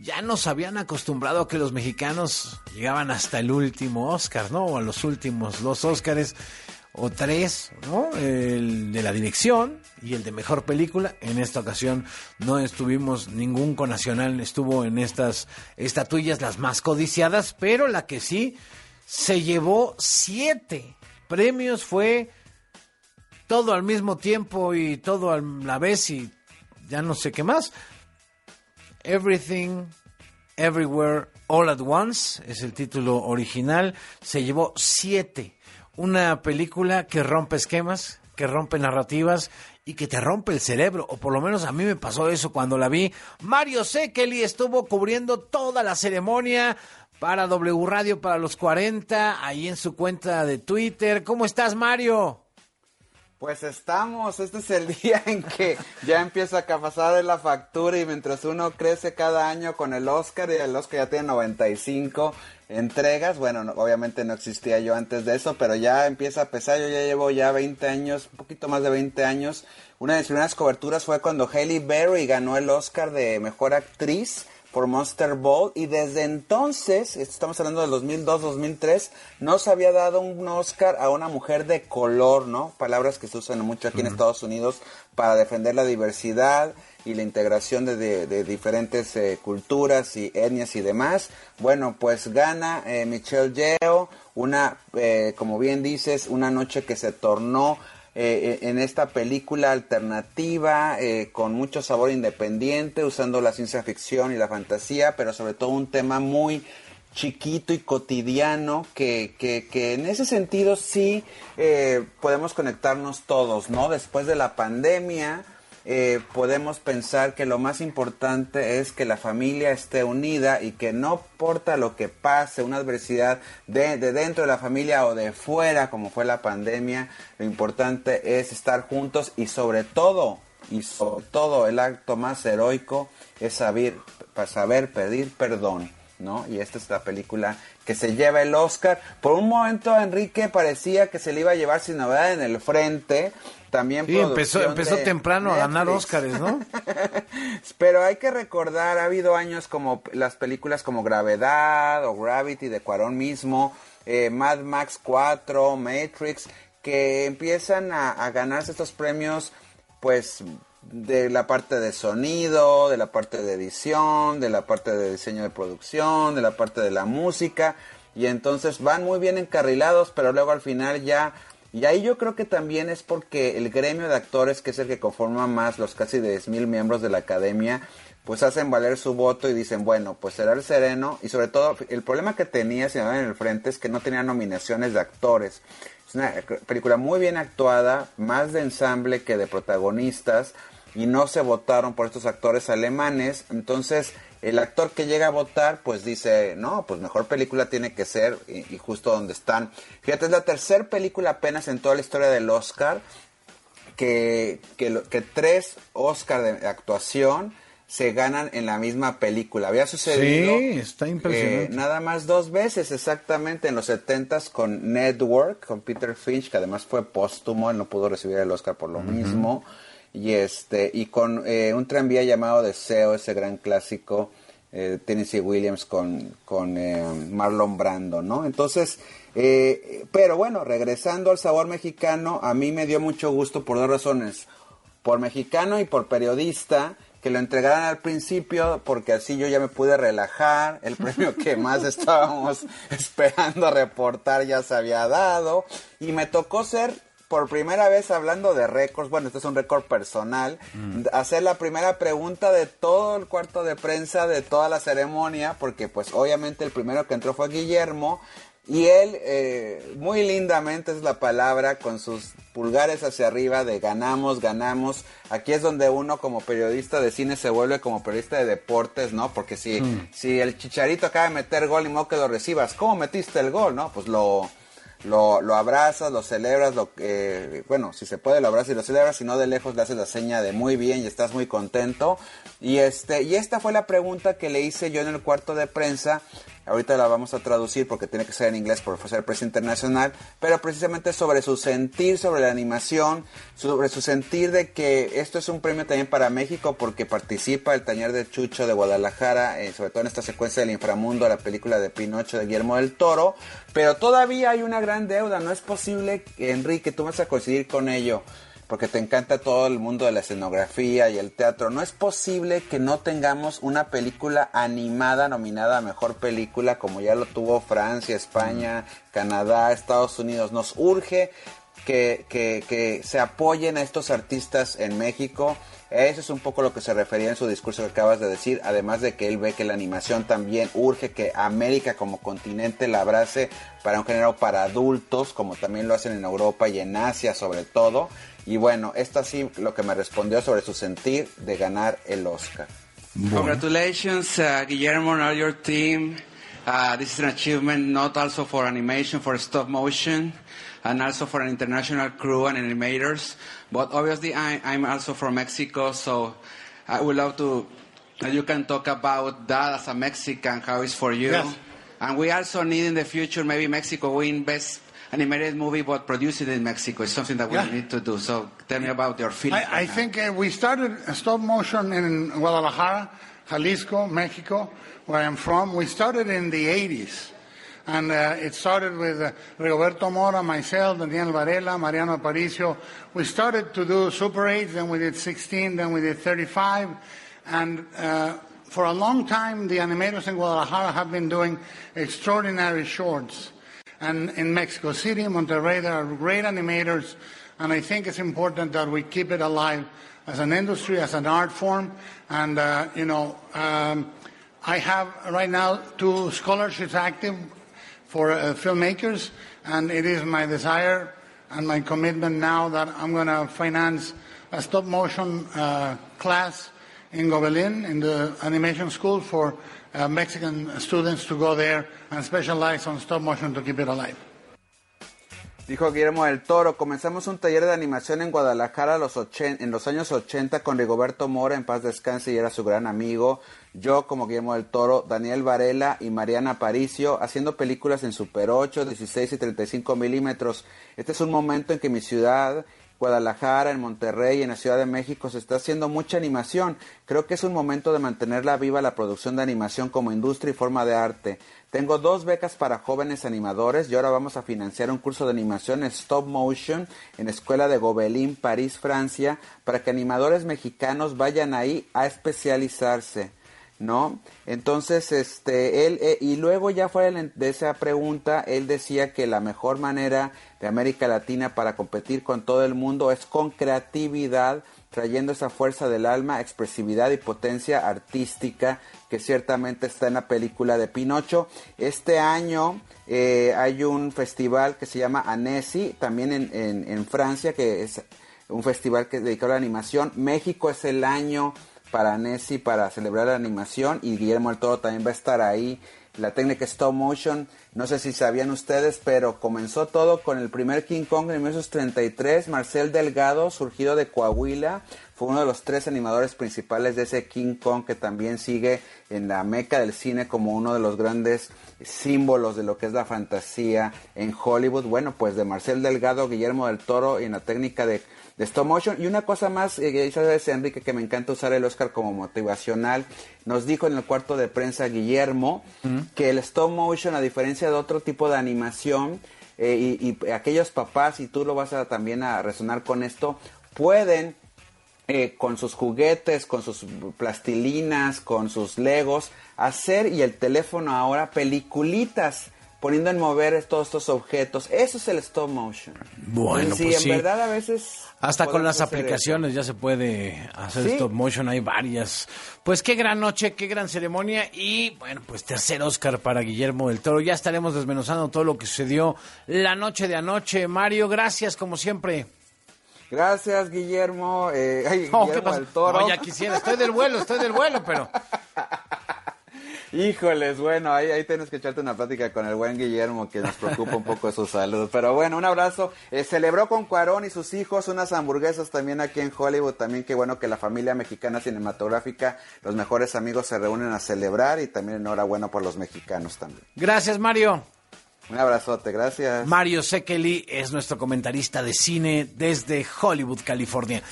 ya nos habían acostumbrado a que los mexicanos llegaban hasta el último Oscar, ¿no? O a los últimos dos Oscars o tres, ¿no? El de la dirección y el de mejor película. En esta ocasión no estuvimos, ningún conacional estuvo en estas estatuillas las más codiciadas, pero la que sí se llevó siete premios fue todo al mismo tiempo y todo a la vez y ya no sé qué más. Everything, Everywhere, All at Once es el título original. Se llevó siete una película que rompe esquemas, que rompe narrativas y que te rompe el cerebro, o por lo menos a mí me pasó eso cuando la vi. Mario Sekeli estuvo cubriendo toda la ceremonia para W Radio para los 40, ahí en su cuenta de Twitter. ¿Cómo estás, Mario? Pues estamos, este es el día en que ya empieza a pasar la factura y mientras uno crece cada año con el Oscar y el Oscar ya tiene 95, entregas. Bueno, obviamente no existía yo antes de eso, pero ya empieza a pesar. Yo ya llevo ya 20 años, un poquito más de 20 años. Una de mis primeras coberturas fue cuando Hailey Berry ganó el Oscar de Mejor Actriz por Monster Ball y desde entonces, estamos hablando del 2002-2003, no se había dado un Oscar a una mujer de color, ¿no? Palabras que se usan mucho aquí en Estados Unidos para defender la diversidad y la integración de, diferentes eh, culturas y etnias y demás. Bueno, pues gana eh, Michelle Yeo, una, eh, como bien dices, una noche que se tornó en esta película alternativa con mucho sabor independiente, usando la ciencia ficción y la fantasía, pero sobre todo un tema muy chiquito y cotidiano que, que, que en ese sentido sí podemos conectarnos todos, ¿no? Después de la pandemia, eh, podemos pensar que lo más importante es que la familia esté unida y que no importa lo que pase, una adversidad de, de, dentro de la familia o de fuera, como fue la pandemia, lo importante es estar juntos y sobre todo, y sobre todo el acto más heroico es saber, saber pedir perdón. ¿no? Y esta es la película que se lleva el Oscar. Por un momento Enrique parecía que se le iba a llevar sin novedad en el frente, también sí, empezó, empezó temprano a ganar Óscares, ¿no? Pero hay que recordar, ha habido años como las películas como Gravedad o Gravity de Cuarón mismo, eh, Mad Max 4, Matrix, que empiezan a, a ganarse estos premios, pues de la parte de sonido, de la parte de edición, de la parte de diseño de producción, de la parte de la música, y entonces van muy bien encarrilados, pero luego al final ya y ahí yo creo que también es porque el gremio de actores, que es el que conforma más los casi 10.000 miembros de la academia, pues hacen valer su voto y dicen, bueno, pues será el sereno. Y sobre todo, el problema que tenía, si en el frente, es que no tenía nominaciones de actores. Es una película muy bien actuada, más de ensamble que de protagonistas, y no se votaron por estos actores alemanes. Entonces, el actor que llega a votar, pues dice, no, pues mejor película tiene que ser, y, justo donde están. Fíjate, es la tercera película apenas en toda la historia del Oscar, que, que, que tres Oscar de actuación se ganan en la misma película. Había sucedido sí, está impresionante. nada más dos veces exactamente en los 70 con Network, con Peter Finch, que además fue póstumo, él no pudo recibir el Oscar por lo mismo y este y con eh, un tranvía llamado Deseo, ese gran clásico eh, Tennessee Williams con, con eh, Marlon Brando, ¿no? Entonces, eh, pero bueno, regresando al sabor mexicano, a mí me dio mucho gusto por dos razones, por mexicano y por periodista, que lo entregaran al principio, porque así yo ya me pude relajar, el premio que más estábamos esperando reportar ya se había dado, y me tocó ser por primera vez hablando de récords, bueno, este es un récord personal, mm. hacer la primera pregunta de todo el cuarto de prensa de toda la ceremonia, porque pues obviamente el primero que entró fue Guillermo, y él, eh, muy lindamente es la palabra, con sus pulgares hacia arriba de ganamos, ganamos. Aquí es donde uno como periodista de cine se vuelve como periodista de deportes, ¿no? Porque si, mm. si el chicharito acaba de meter gol y modo que lo recibas, ¿cómo metiste el gol, no? Pues lo, lo, lo abrazas, lo celebras, lo eh, bueno, si se puede lo abrazas y lo celebras, si no de lejos le haces la seña de muy bien y estás muy contento. Y este, y esta fue la pregunta que le hice yo en el cuarto de prensa ahorita la vamos a traducir porque tiene que ser en inglés por ser precio internacional, pero precisamente sobre su sentir sobre la animación, sobre su sentir de que esto es un premio también para México porque participa el taller de Chucho de Guadalajara, eh, sobre todo en esta secuencia del inframundo, la película de Pinocho de Guillermo del Toro, pero todavía hay una gran deuda, no es posible, Enrique, tú vas a coincidir con ello porque te encanta todo el mundo de la escenografía y el teatro. No es posible que no tengamos una película animada nominada a mejor película como ya lo tuvo Francia, España, Canadá, Estados Unidos. Nos urge que, que, se apoyen a estos artistas en México. Eso es un poco lo que se refería en su discurso que acabas de decir, además de que él ve que la animación también urge que América como continente la abrace para un género para adultos, como también lo hacen en Europa y en Asia sobre todo. Y bueno, esto sí lo que me respondió sobre su sentir de ganar el Oscar. Congratulations, uh, Guillermo and all your team. Uh, this is an achievement not also for animation, for stop motion, and also for an international crew and animators. But obviously, I, I'm also from Mexico, so I would love to you can talk about that as a Mexican, how it's for you. Yes. And we also need in the future maybe Mexico win best animated movie, but produced in Mexico. It's something that we Yeah. need to do. So tell me about your feelings. I, I think uh, we started stop motion in Guadalajara, Jalisco, Mexico, where I'm from. We started in the 80s. And uh, it started with uh, Rigoberto Mora, myself, Daniel Varela, Mariano Aparicio. We started to do Super 8, then we did 16, then we did 35. And uh, for a long time, the animators in Guadalajara have been doing extraordinary shorts. And in Mexico City, Monterrey, there are great animators, and I think it's important that we keep it alive as an industry, as an art form. And, uh, you know, um, I have right now two scholarships active for uh, filmmakers, and it is my desire and my commitment now that I'm going to finance a stop motion uh, class in Gobelin, in the animation school for uh, Mexican students to go there and specialize on stop motion to keep it alive. Dijo Guillermo del Toro, comenzamos un taller de animación en Guadalajara los en los años 80 con Rigoberto Mora, en paz descanse, y era su gran amigo. Yo, como Guillermo del Toro, Daniel Varela y Mariana Aparicio, haciendo películas en Super 8, 16 y 35 milímetros. Este es un momento en que mi ciudad, Guadalajara, en Monterrey, en la Ciudad de México, se está haciendo mucha animación. Creo que es un momento de mantenerla viva la producción de animación como industria y forma de arte. Tengo dos becas para jóvenes animadores y ahora vamos a financiar un curso de animación stop motion en la Escuela de Gobelin, París, Francia, para que animadores mexicanos vayan ahí a especializarse. ¿No? Entonces, este, él, eh, y luego ya fuera de esa pregunta, él decía que la mejor manera de América Latina para competir con todo el mundo es con creatividad, trayendo esa fuerza del alma, expresividad y potencia artística que ciertamente está en la película de Pinocho. Este año eh, hay un festival que se llama Annecy, también en, en, en Francia, que es un festival que es dedicado a la animación. México es el año para Nessie para celebrar la animación y Guillermo del Toro también va a estar ahí. La técnica stop motion, no sé si sabían ustedes, pero comenzó todo con el primer King Kong en 1933. Marcel Delgado, surgido de Coahuila, fue uno de los tres animadores principales de ese King Kong que también sigue en la meca del cine como uno de los grandes símbolos de lo que es la fantasía en Hollywood. Bueno, pues de Marcel Delgado, Guillermo del Toro y en la técnica de de stop motion. Y una cosa más, eh, sabes, Enrique, que me encanta usar el Oscar como motivacional. Nos dijo en el cuarto de prensa Guillermo que el stop motion, a diferencia de otro tipo de animación, eh, y, y aquellos papás, y tú lo vas a también a resonar con esto, pueden eh, con sus juguetes, con sus plastilinas, con sus legos, hacer y el teléfono ahora peliculitas poniendo en mover todos estos objetos. Eso es el stop motion. Bueno, sí, pues en sí. verdad a veces Hasta con las aplicaciones ya se puede hacer Sí. stop motion, hay varias. Pues qué gran noche, qué gran ceremonia y bueno, pues tercer Oscar para Guillermo del Toro. Ya estaremos desmenuzando todo lo que sucedió la noche de anoche. Mario, gracias como siempre. Gracias, Guillermo. Eh, ay, No, ¿qué Guillermo pasa? del Toro. No, ya quisiera, estoy del vuelo, estoy del vuelo, pero Híjoles, bueno, ahí, ahí tienes que echarte una plática con el buen Guillermo, que nos preocupa un poco su salud. Pero bueno, un abrazo. Eh, celebró con Cuarón y sus hijos unas hamburguesas también aquí en Hollywood. También qué bueno que la familia mexicana cinematográfica, los mejores amigos se reúnen a celebrar y también enhorabuena por los mexicanos también. Gracias, Mario. Un abrazote, gracias. Mario Sekeli es nuestro comentarista de cine desde Hollywood, California.